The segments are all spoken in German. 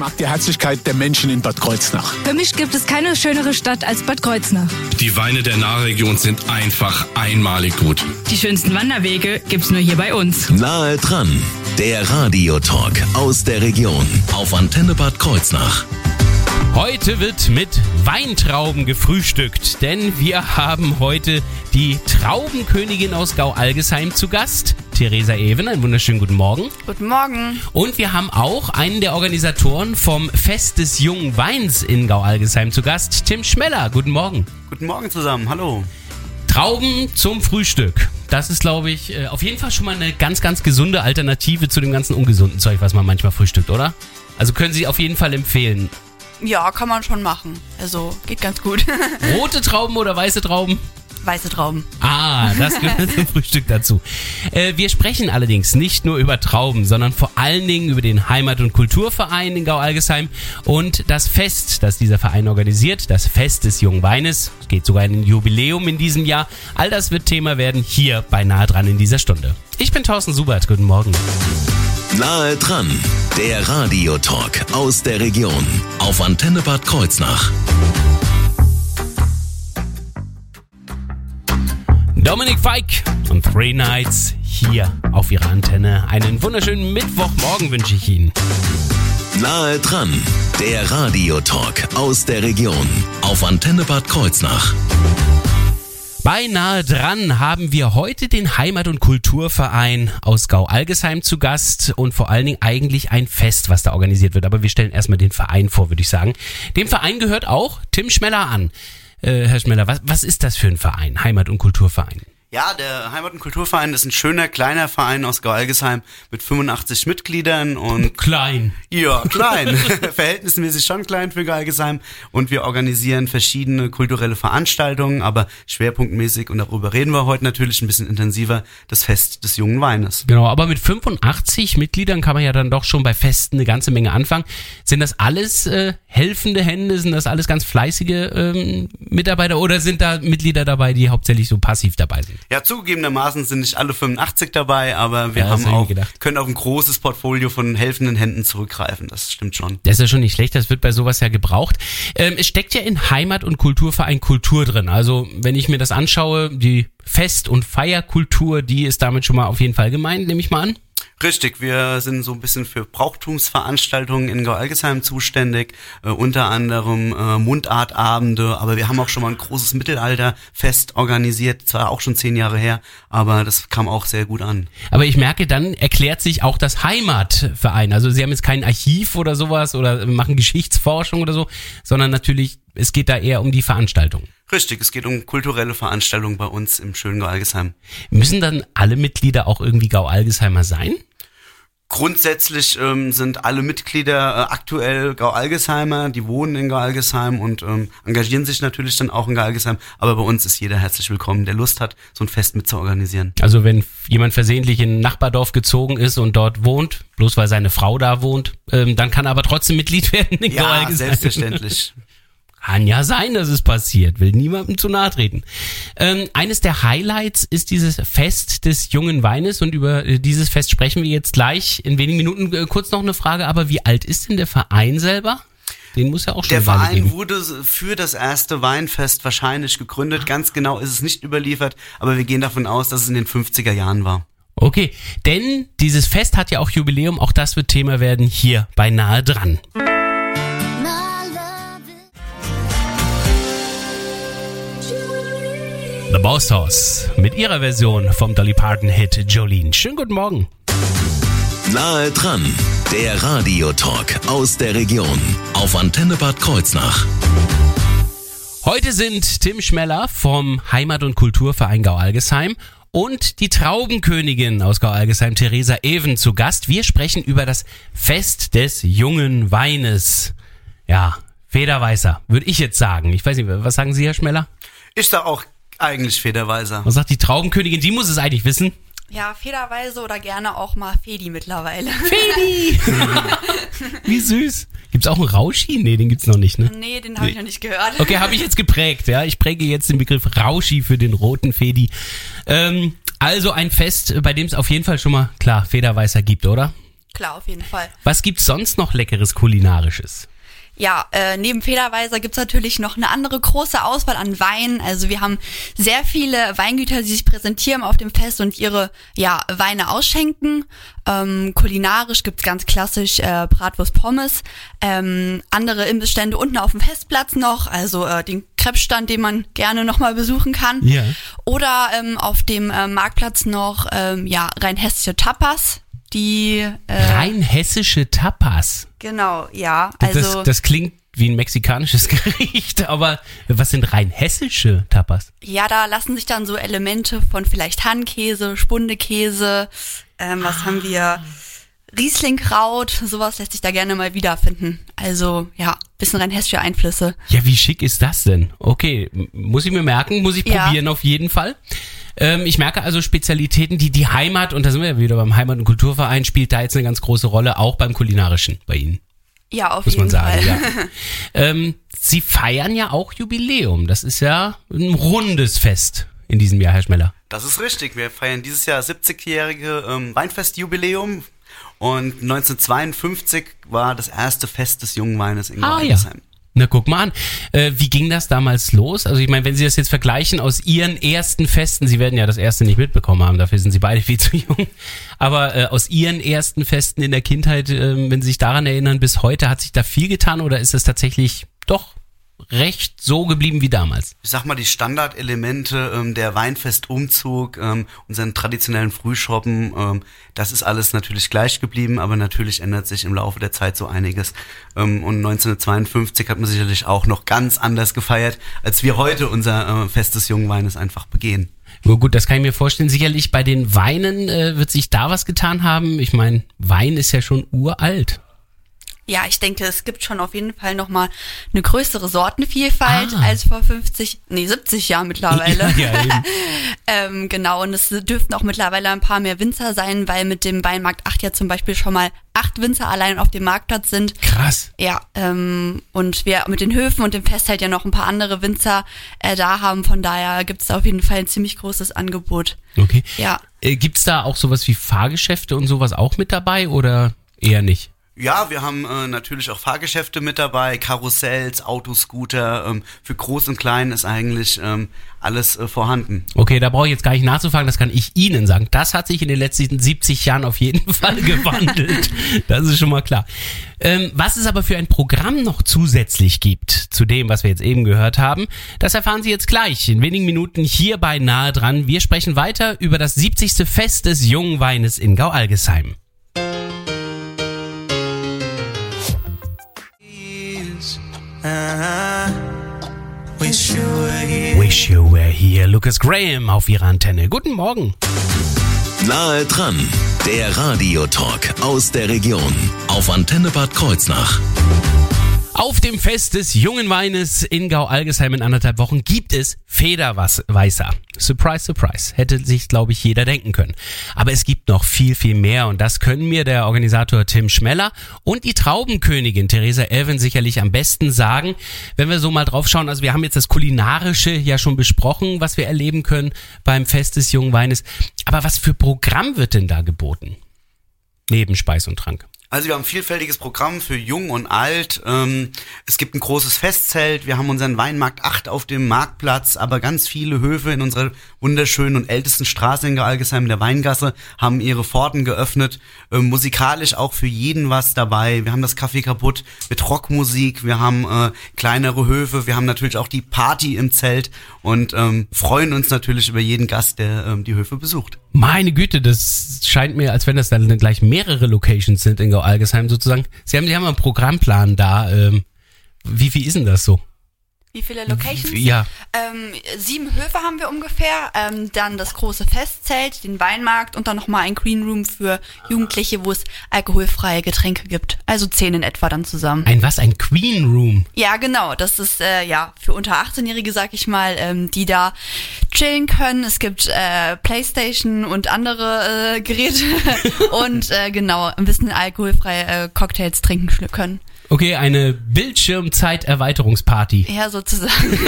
mag die Herzlichkeit der Menschen in Bad Kreuznach. Für mich gibt es keine schönere Stadt als Bad Kreuznach. Die Weine der Nahregion sind einfach einmalig gut. Die schönsten Wanderwege gibt's nur hier bei uns. Nahe dran, der Radiotalk aus der Region auf Antenne Bad Kreuznach. Heute wird mit Weintrauben gefrühstückt, denn wir haben heute die Traubenkönigin aus Gau-Algesheim zu Gast, Theresa Even. Einen wunderschönen guten Morgen. Guten Morgen. Und wir haben auch einen der Organisatoren vom Fest des jungen Weins in Gau-Algesheim zu Gast, Tim Schmeller. Guten Morgen. Guten Morgen zusammen, hallo. Trauben zum Frühstück. Das ist, glaube ich, äh, auf jeden Fall schon mal eine ganz, ganz gesunde Alternative zu dem ganzen ungesunden Zeug, was man manchmal frühstückt, oder? Also können Sie auf jeden Fall empfehlen. Ja, kann man schon machen. Also geht ganz gut. Rote Trauben oder weiße Trauben? Weiße Trauben. Ah, das gehört zum Frühstück dazu. Äh, wir sprechen allerdings nicht nur über Trauben, sondern vor allen Dingen über den Heimat- und Kulturverein in Gau-Algesheim und das Fest, das dieser Verein organisiert, das Fest des jungen Weines. Es geht sogar in ein Jubiläum in diesem Jahr. All das wird Thema werden hier bei Nahe dran in dieser Stunde. Ich bin Thorsten Subert. Guten Morgen. Nahe dran, der Radiotalk aus der Region auf Antenne Bad Kreuznach. Dominik Feig und Three Nights hier auf ihrer Antenne. Einen wunderschönen Mittwochmorgen wünsche ich Ihnen. Nahe dran, der Radiotalk aus der Region auf Antenne Bad Kreuznach. Beinahe dran haben wir heute den Heimat- und Kulturverein aus Gau-Algesheim zu Gast und vor allen Dingen eigentlich ein Fest, was da organisiert wird. Aber wir stellen erstmal den Verein vor, würde ich sagen. Dem Verein gehört auch Tim Schmeller an. Äh, Herr Schmeller, was, was ist das für ein Verein, Heimat- und Kulturverein? Ja, der Heimat- und Kulturverein ist ein schöner kleiner Verein aus Gaualgesheim mit 85 Mitgliedern und Klein. ja, klein, verhältnismäßig schon klein für Gaualgesheim und wir organisieren verschiedene kulturelle Veranstaltungen, aber schwerpunktmäßig und darüber reden wir heute natürlich ein bisschen intensiver, das Fest des jungen Weines. Genau, aber mit 85 Mitgliedern kann man ja dann doch schon bei Festen eine ganze Menge anfangen. Sind das alles äh, helfende Hände? Sind das alles ganz fleißige ähm, Mitarbeiter oder sind da Mitglieder dabei, die hauptsächlich so passiv dabei sind? Ja, zugegebenermaßen sind nicht alle 85 dabei, aber wir Ja, haben auch, gedacht. können auf ein großes Portfolio von helfenden Händen zurückgreifen, das stimmt schon. Das ist ja schon nicht schlecht, das wird bei sowas ja gebraucht. Ähm, es steckt ja in Heimat- und Kulturverein Kultur drin. Also wenn ich mir das anschaue, die Fest- und Feierkultur, die ist damit schon mal auf jeden Fall gemeint, nehme ich mal an. Richtig, wir sind so ein bisschen für Brauchtumsveranstaltungen in Gau-Algesheim zuständig, äh, unter anderem äh, Mundartabende, aber wir haben auch schon mal ein großes Mittelalterfest organisiert, zwar auch schon zehn Jahre her, aber das kam auch sehr gut an. Aber ich merke, dann erklärt sich auch das Heimatverein. Also Sie haben jetzt kein Archiv oder sowas oder machen Geschichtsforschung oder so, sondern natürlich, es geht da eher um die Veranstaltung. Richtig, es geht um kulturelle Veranstaltungen bei uns im schönen Gau-Algesheim. Müssen dann alle Mitglieder auch irgendwie Gau-Algesheimer sein? Grundsätzlich ähm, sind alle Mitglieder äh, aktuell Gau-Algesheimer, die wohnen in Gau-Algesheim und ähm, engagieren sich natürlich dann auch in Gau-Algesheim. Aber bei uns ist jeder herzlich willkommen, der Lust hat, so ein Fest mitzuorganisieren. Also wenn jemand versehentlich in ein Nachbardorf gezogen ist und dort wohnt, bloß weil seine Frau da wohnt, ähm, dann kann er aber trotzdem Mitglied werden in Ja, Gau-Algesheim. selbstverständlich. Kann ja sein, dass es passiert. Will niemandem zu nahe treten. Ähm, eines der Highlights ist dieses Fest des jungen Weines und über äh, dieses Fest sprechen wir jetzt gleich in wenigen Minuten. Äh, kurz noch eine Frage, aber wie alt ist denn der Verein selber? Den muss ja auch schon Der Verein geben. wurde für das erste Weinfest wahrscheinlich gegründet. Ganz genau ist es nicht überliefert, aber wir gehen davon aus, dass es in den 50er Jahren war. Okay, denn dieses Fest hat ja auch Jubiläum, auch das wird Thema werden hier bei Nahe dran. The Boss House mit ihrer Version vom Dolly Parton Hit Jolene. Schönen guten Morgen. Nahe dran, der Radiotalk aus der Region auf Antenne Bad Kreuznach. Heute sind Tim Schmeller vom Heimat- und Kulturverein Gau-Algesheim und die Traubenkönigin aus Gau-Algesheim, Theresa Even, zu Gast. Wir sprechen über das Fest des jungen Weines. Ja, Federweißer, würde ich jetzt sagen. Ich weiß nicht, was sagen Sie, Herr Schmeller? Ich sag auch eigentlich Federweiser. Was sagt die Traubenkönigin? Die muss es eigentlich wissen. Ja, federweise oder gerne auch mal Fedi mittlerweile. Fedi! Wie süß. Gibt's auch einen Rauschi? Nee, den gibt's noch nicht, ne? nee, den habe ich noch nicht gehört. Okay, habe ich jetzt geprägt, ja. Ich präge jetzt den Begriff Rauschi für den roten Fedi. Ähm, also ein Fest, bei dem es auf jeden Fall schon mal klar Federweißer gibt, oder? Klar, auf jeden Fall. Was gibt's sonst noch leckeres kulinarisches? Ja, äh, neben Federweiser gibt's natürlich noch eine andere große Auswahl an Weinen. Also wir haben sehr viele Weingüter, die sich präsentieren auf dem Fest und ihre ja, Weine ausschenken. Ähm, kulinarisch gibt's ganz klassisch äh, Bratwurst Pommes. Ähm, andere Imbissstände unten auf dem Festplatz noch, also äh, den Krebsstand, den man gerne nochmal besuchen kann. Ja. Oder ähm, auf dem äh, Marktplatz noch ähm, ja, rein hessische Tapas. Die äh, Rein hessische Tapas. genau, ja. Also das, das klingt wie ein mexikanisches Gericht, aber was sind rein hessische Tapas? Ja, da lassen sich dann so Elemente von vielleicht Handkäse, Spundekäse, ähm, was haben wir? Rieslingkraut, sowas lässt sich da gerne mal wiederfinden. Also ja, bisschen rein hessische Einflüsse. Ja, wie schick ist das denn? Okay, muss ich mir merken, muss ich Ja. probieren auf jeden Fall. Ähm, ich merke also Spezialitäten, die die Heimat, und da sind wir ja wieder beim Heimat- und Kulturverein, spielt da jetzt eine ganz große Rolle, auch beim Kulinarischen bei Ihnen, Ja, auf muss jeden man sagen. Fall. Ja. ähm, Sie feiern ja auch Jubiläum. Das ist ja ein rundes Fest in diesem Jahr, Herr Schmeller. Das ist richtig. Wir feiern dieses Jahr 70-jährige ähm, Weinfestjubiläum. Und 1952 war das erste Fest des jungen Weines in Ah, Gaualgesheim. Na, guck mal an. Äh, wie ging das damals los? Also ich meine, wenn Sie das jetzt vergleichen aus Ihren ersten Festen, Sie werden ja das erste nicht mitbekommen haben, dafür sind Sie beide viel zu jung, aber äh, aus Ihren ersten Festen in der Kindheit, äh, wenn Sie sich daran erinnern, bis heute, hat sich da viel getan oder ist es tatsächlich doch recht so geblieben wie damals? Ich sag mal, die Standardelemente, ähm, der Weinfestumzug, ähm, unseren traditionellen Frühschoppen, ähm, das ist alles natürlich gleich geblieben, aber natürlich ändert sich im Laufe der Zeit so einiges. Ähm, und 1952 hat man sicherlich auch noch ganz anders gefeiert, als wir heute unser äh, Fest des jungen Weines einfach begehen. Nur gut, das kann ich mir vorstellen. Sicherlich bei den Weinen äh, wird sich da was getan haben. Ich meine, Wein ist ja schon uralt. Ja, ich denke, es gibt schon auf jeden Fall nochmal eine größere Sortenvielfalt Ah. als vor 50, nee, 70 Jahren mittlerweile. Ja, ähm, genau, und es dürften auch mittlerweile ein paar mehr Winzer sein, weil mit dem Weinmarkt 8 ja zum Beispiel schon mal acht Winzer allein auf dem Marktplatz sind. Krass. Ja, ähm, und wir mit den Höfen und dem Fest halt ja noch ein paar andere Winzer äh, da haben. Von daher gibt es da auf jeden Fall ein ziemlich großes Angebot. Okay. Ja. Äh, gibt's da auch sowas wie Fahrgeschäfte und sowas auch mit dabei oder eher nicht? Ja, wir haben äh, natürlich auch Fahrgeschäfte mit dabei, Karussells, Autoscooter. Ähm, für Groß und Klein ist eigentlich ähm, alles äh, vorhanden. Okay, da brauche ich jetzt gar nicht nachzufragen, das kann ich Ihnen sagen. Das hat sich in den letzten 70 Jahren auf jeden Fall gewandelt. Das ist schon mal klar. Ähm, was es aber für ein Programm noch zusätzlich gibt zu dem, was wir jetzt eben gehört haben, das erfahren Sie jetzt gleich in wenigen Minuten hier bei Nahe dran. Wir sprechen weiter über das 70. Fest des jungen Weines in Gau-Algesheim. Wish you were here. Wish you were here. Lucas Graham auf Ihrer Antenne. Guten Morgen. Nahe dran, der Radiotalk aus der Region auf Antenne Bad Kreuznach. Auf dem Fest des jungen Weines in Gau-Algesheim in anderthalb Wochen gibt es Federweißer. Surprise, surprise. Hätte sich, glaube ich, jeder denken können. Aber es gibt noch viel, viel mehr und das können mir der Organisator Tim Schmeller und die Traubenkönigin Theresa Elven sicherlich am besten sagen. Wenn wir so mal drauf schauen, also wir haben jetzt das Kulinarische ja schon besprochen, was wir erleben können beim Fest des jungen Weines. Aber was für Programm wird denn da geboten? Neben Speis und Trank. Also wir haben ein vielfältiges Programm für Jung und Alt. Ähm, es gibt ein großes Festzelt. Wir haben unseren Weinmarkt 8 auf dem Marktplatz, aber ganz viele Höfe in unserer wunderschönen und ältesten Straße in Algesheim, der Weingasse, haben ihre Pforten geöffnet. Ähm, musikalisch auch für jeden was dabei. Wir haben das Café kaputt mit Rockmusik. Wir haben äh, kleinere Höfe. Wir haben natürlich auch die Party im Zelt und ähm, freuen uns natürlich über jeden Gast, der ähm, die Höfe besucht. Meine Güte, das scheint mir, als wenn das dann gleich mehrere Locations sind in Gau-Algesheim sozusagen. Sie haben, Sie haben einen Programmplan da. Ähm, wie viel ist denn das so? Wie viele Locations? Ja. Ähm, sieben Höfe haben wir ungefähr. Ähm, dann das große Festzelt, den Weinmarkt und dann nochmal ein Green Room für Jugendliche, wo es alkoholfreie Getränke gibt. Also zehn in etwa dann zusammen. Ein was? Ein Queen Room. Ja, genau. Das ist äh, ja für unter 18-Jährige, sag ich mal, ähm, die da chillen können. Es gibt äh, Playstation und andere äh, Geräte und äh, genau ein bisschen alkoholfreie äh, Cocktails trinken können. Okay, eine Bildschirmzeit-Erweiterungsparty. Ja, sozusagen.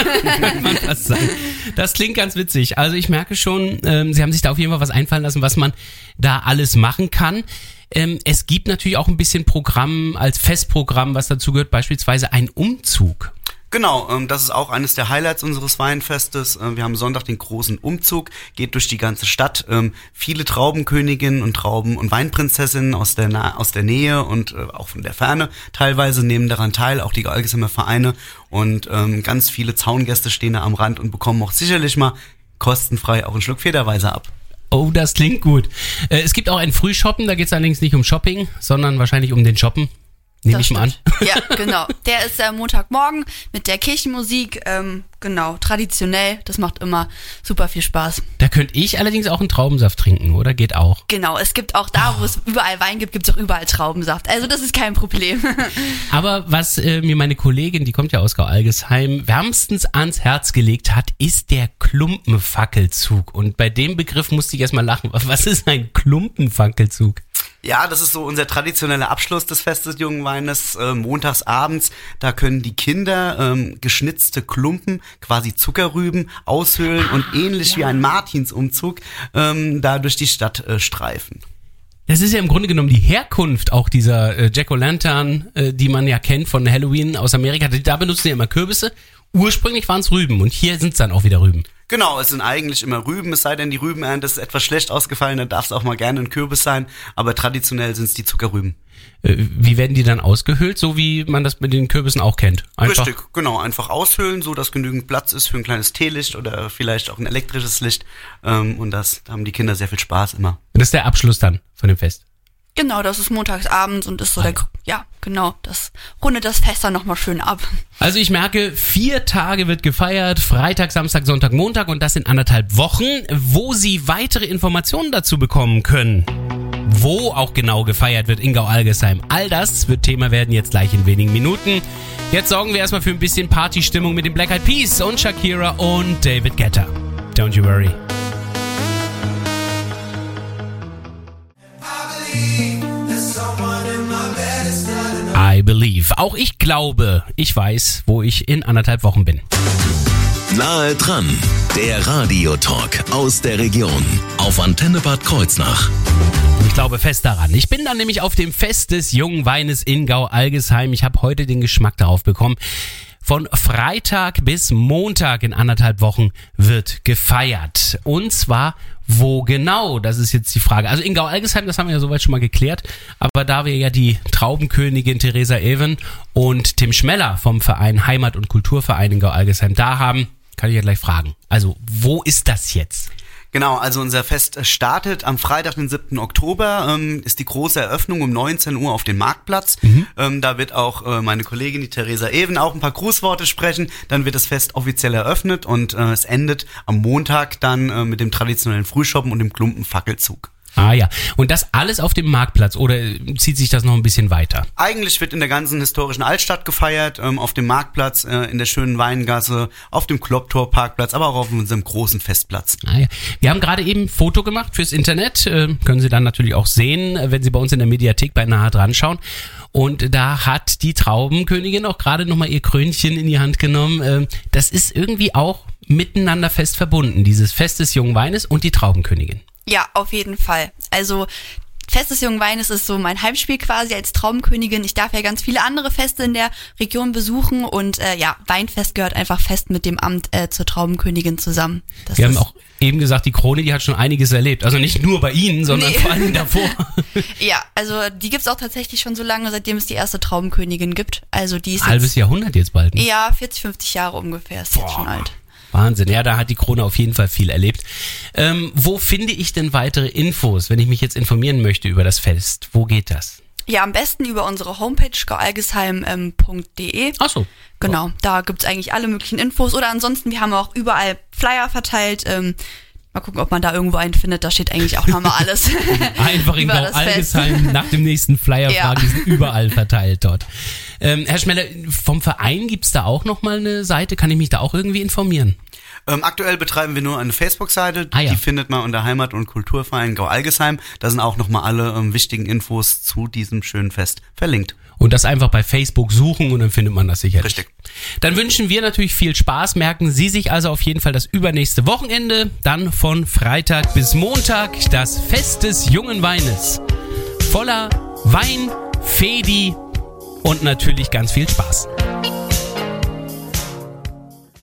Kann man fast sagen. Das klingt ganz witzig. Also ich merke schon, ähm, Sie haben sich da auf jeden Fall was einfallen lassen, was man da alles machen kann. Ähm, es gibt natürlich auch ein bisschen Programm als Festprogramm, was dazu gehört, beispielsweise ein Umzug. Genau, ähm, das ist auch eines der Highlights unseres Weinfestes. Äh, wir haben Sonntag den großen Umzug, geht durch die ganze Stadt. Ähm, viele Traubenköniginnen und Trauben- und Weinprinzessinnen aus der, Na aus der Nähe und äh, auch von der Ferne teilweise nehmen daran teil, auch die Algesamer Vereine. Und ähm, ganz viele Zaungäste stehen da am Rand und bekommen auch sicherlich mal kostenfrei auch einen Schluck Federweise ab. Oh, das klingt gut. Äh, es gibt auch ein Frühshoppen, da geht es allerdings nicht um Shopping, sondern wahrscheinlich um den Shoppen. Nehme ich mal an. Ja, genau. Der ist äh, Montagmorgen mit der Kirchenmusik. Ähm, genau, traditionell. Das macht immer super viel Spaß. Da könnte ich allerdings auch einen Traubensaft trinken, oder? Geht auch. Genau, es gibt auch da, wo es überall Wein gibt, gibt es auch überall Traubensaft. Also das ist kein Problem. Aber was äh, mir meine Kollegin, die kommt ja aus Gau-Algesheim, wärmstens ans Herz gelegt hat, ist der Klumpenfackelzug. Und bei dem Begriff musste ich erstmal lachen. Was ist ein Klumpenfackelzug? Ja, das ist so unser traditioneller Abschluss des Festes Jungen Weines. Äh, montags abends, da können die Kinder ähm, geschnitzte Klumpen, quasi Zuckerrüben, aushöhlen und ähnlich wie ein Martinsumzug ähm, da durch die Stadt äh, streifen. Das ist ja im Grunde genommen die Herkunft auch dieser äh, Jack-O-Lantern, äh, die man ja kennt von Halloween aus Amerika. Da benutzen ja immer Kürbisse. Ursprünglich waren es Rüben und hier sind es dann auch wieder Rüben. Genau, es sind eigentlich immer Rüben, es sei denn, die Rübenernte ist etwas schlecht ausgefallen, dann darf es auch mal gerne ein Kürbis sein, aber traditionell sind es die Zuckerrüben. Äh, wie werden die dann ausgehöhlt, so wie man das mit den Kürbissen auch kennt? Einfach Richtig, genau, einfach aushöhlen, so dass genügend Platz ist für ein kleines Teelicht oder vielleicht auch ein elektrisches Licht ähm, und das da haben die Kinder sehr viel Spaß immer. Das ist der Abschluss dann von dem Fest. Genau, das ist montags abends und ist so der, ja, genau, das rundet das Fest dann nochmal schön ab. Also ich merke, vier Tage wird gefeiert, Freitag, Samstag, Sonntag, Montag und das in anderthalb Wochen, wo Sie weitere Informationen dazu bekommen können. Wo auch genau gefeiert wird in Gau-Algesheim. All das wird Thema werden jetzt gleich in wenigen Minuten. Jetzt sorgen wir erstmal für ein bisschen Partystimmung mit den Black Eyed Peas und Shakira und David Guetta. Don't you worry. I believe. Auch ich glaube, ich weiß, wo ich in anderthalb Wochen bin. Nahe dran, der Radiotalk aus der Region auf Antenne Bad Kreuznach. Ich glaube fest daran. Ich bin dann nämlich auf dem Fest des jungen Weines in Gau-Algesheim. Ich habe heute den Geschmack darauf bekommen. Von Freitag bis Montag in anderthalb Wochen wird gefeiert. Und zwar wo genau? Das ist jetzt die Frage. Also in Gau-Algesheim, das haben wir ja soweit schon mal geklärt. Aber da wir ja die Traubenkönigin Theresa Even und Tim Schmeller vom Verein Heimat- und Kulturverein in Gau-Algesheim da haben, kann ich ja gleich fragen. Also wo ist das jetzt? Genau, also unser Fest startet am Freitag, den 7. Oktober, ähm, ist die große Eröffnung um 19 Uhr auf dem Marktplatz. Ähm, da wird auch äh, meine Kollegin, die Theresa Even, auch ein paar Grußworte sprechen. Dann wird das Fest offiziell eröffnet und äh, es endet am Montag dann äh, mit dem traditionellen Frühschoppen und dem Klumpenfackelzug. Ah ja. Und das alles auf dem Marktplatz oder zieht sich das noch ein bisschen weiter? Eigentlich wird in der ganzen historischen Altstadt gefeiert, ähm, auf dem Marktplatz, äh, in der schönen Weingasse, auf dem Klopptor-Parkplatz, aber auch auf unserem großen Festplatz. Ah ja. Wir haben gerade eben ein Foto gemacht fürs Internet. Äh, können Sie dann natürlich auch sehen, äh, wenn Sie bei uns in der Mediathek bei Nahe dran schauen. Und da hat die Traubenkönigin auch gerade nochmal ihr Krönchen in die Hand genommen. Ähm, das ist irgendwie auch miteinander fest verbunden, dieses Fest des jungen Weines und die Traubenkönigin. Ja, auf jeden Fall. Also Fest des jungen Weines ist so mein Heimspiel quasi als Traumkönigin. Ich darf ja ganz viele andere Feste in der Region besuchen und äh, ja, Weinfest gehört einfach fest mit dem Amt äh, zur Traubenkönigin zusammen. Das Wir haben auch eben gesagt, die Krone, die hat schon einiges erlebt. Also nicht nur bei Ihnen, sondern Nee. vor allem davor. Ja, also die gibt's auch tatsächlich schon so lange, seitdem es die erste Traubenkönigin gibt. Also die ist Halbes Jahrhundert jetzt bald. Ne? jetzt, ja 40, 50 Jahre ungefähr, ist jetzt schon alt. Wahnsinn, ja, da hat die Krone auf jeden Fall viel erlebt. Ähm, wo finde ich denn weitere Infos, wenn ich mich jetzt informieren möchte über das Fest? Wo geht das? Ja, am besten über unsere Homepage gaualgesheim.de. Ach so. Genau, da gibt's eigentlich alle möglichen Infos. Oder ansonsten, wir haben auch überall Flyer verteilt. Ähm, mal gucken, ob man da irgendwo einen findet. Da steht eigentlich auch nochmal alles. Einfach in Fest. Gau-Algesheim nach dem nächsten Flyer Ja. fragen, die sind überall verteilt dort. Ähm, Herr Schmeller, vom Verein gibt's da auch nochmal eine Seite? Kann ich mich da auch irgendwie informieren? Ähm, aktuell betreiben wir nur eine Facebook-Seite, Ah, ja. die findet man unter Heimat- und Kulturverein Gau-Algesheim. Da sind auch nochmal alle ähm, wichtigen Infos zu diesem schönen Fest verlinkt. Und das einfach bei Facebook suchen und dann findet man das sicherlich. Richtig. Dann wünschen wir natürlich viel Spaß. Merken Sie sich also auf jeden Fall das übernächste Wochenende. Dann von Freitag bis Montag das Fest des jungen Weines. voller Wein, Fedi und natürlich ganz viel Spaß.